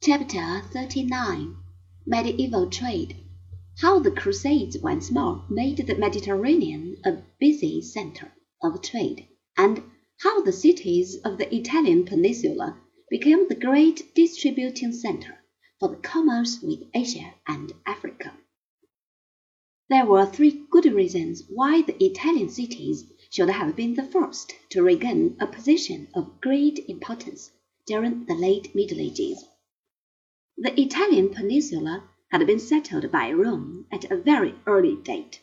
Chapter 39 Medieval Trade How the Crusades once more made the Mediterranean a busy center of trade, and how the cities of the Italian peninsula became the great distributing center for the commerce with Asia and Africa. There were three good reasons why the Italian cities should have been the first to regain a position of great importance during the late Middle Ages. The Italian peninsula had been settled by Rome at a very early date.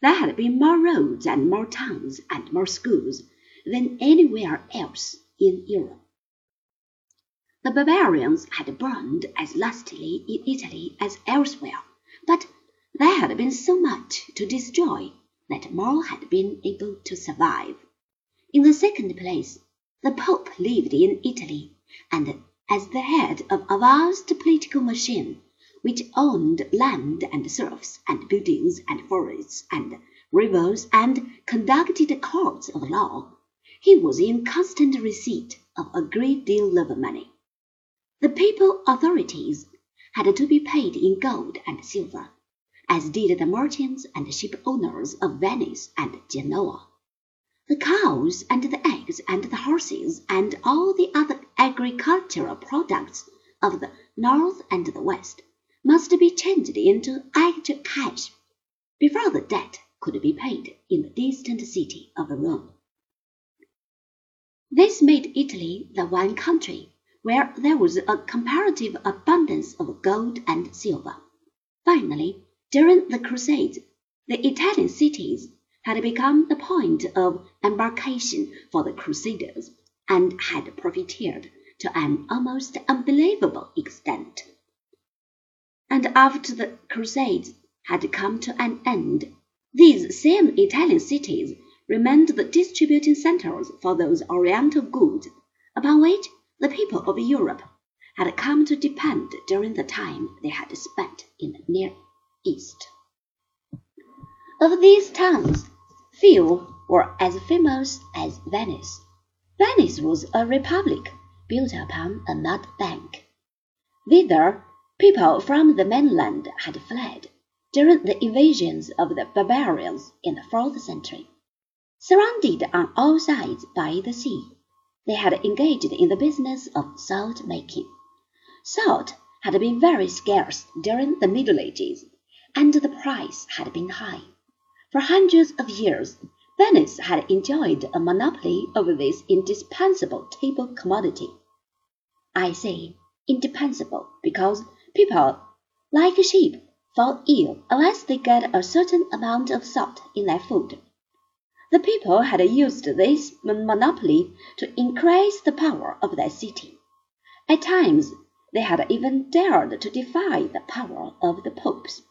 There had been more roads and more towns and more schools than anywhere else in Europe. The barbarians had burned as lustily in Italy as elsewhere, but there had been so much to destroy that more had been able to survive. In the second place, the Pope lived in Italy, and as the head of a vast political machine, which owned land and serfs and buildings and forests and rivers and conducted courts of law, he was in constant receipt of a great deal of money. The papal authorities had to be paid in gold and silver, as did the merchants and ship owners of Venice and Genoa. The cows and the eggs and the horses and all the other agricultural products of the North and the West must be changed into actual cash before the debt could be paid in the distant city of Rome. This made Italy the one country where there was a comparative abundance of gold and silver. Finally, during the Crusades, the Italian cities had become the point of embarkation for the Crusaders, and had profiteered to an almost unbelievable extent. And after the Crusades had come to an end, these same Italian cities remained the distributing centers for those Oriental goods upon which the people of Europe had come to depend during the time they had spent in the Near East. Of these towns, few were as famous as Venice. Venice was a republic built upon a mud bank. Thither people from the mainland had fled during the invasions of the barbarians in the fourth century. Surrounded on all sides by the sea, they had engaged in the business of salt making. Salt had been very scarce during the Middle Ages, and the price had been high. For hundreds of years, Venice had enjoyed a monopoly over this indispensable table commodity. I say indispensable because people, like sheep, fall ill unless they get a certain amount of salt in their food. The people had used this monopoly to increase the power of their city. At times they had even dared to defy the power of the popes.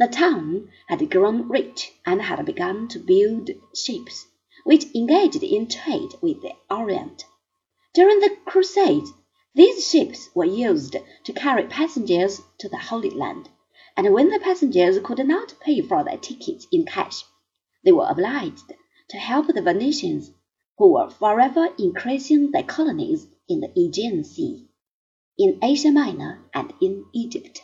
The town had grown rich and had begun to build ships, which engaged in trade with the Orient. During the Crusades, these ships were used to carry passengers to the Holy Land, and when the passengers could not pay for their tickets in cash, they were obliged to help the Venetians, who were forever increasing their colonies in the Aegean Sea, in Asia Minor, and in Egypt.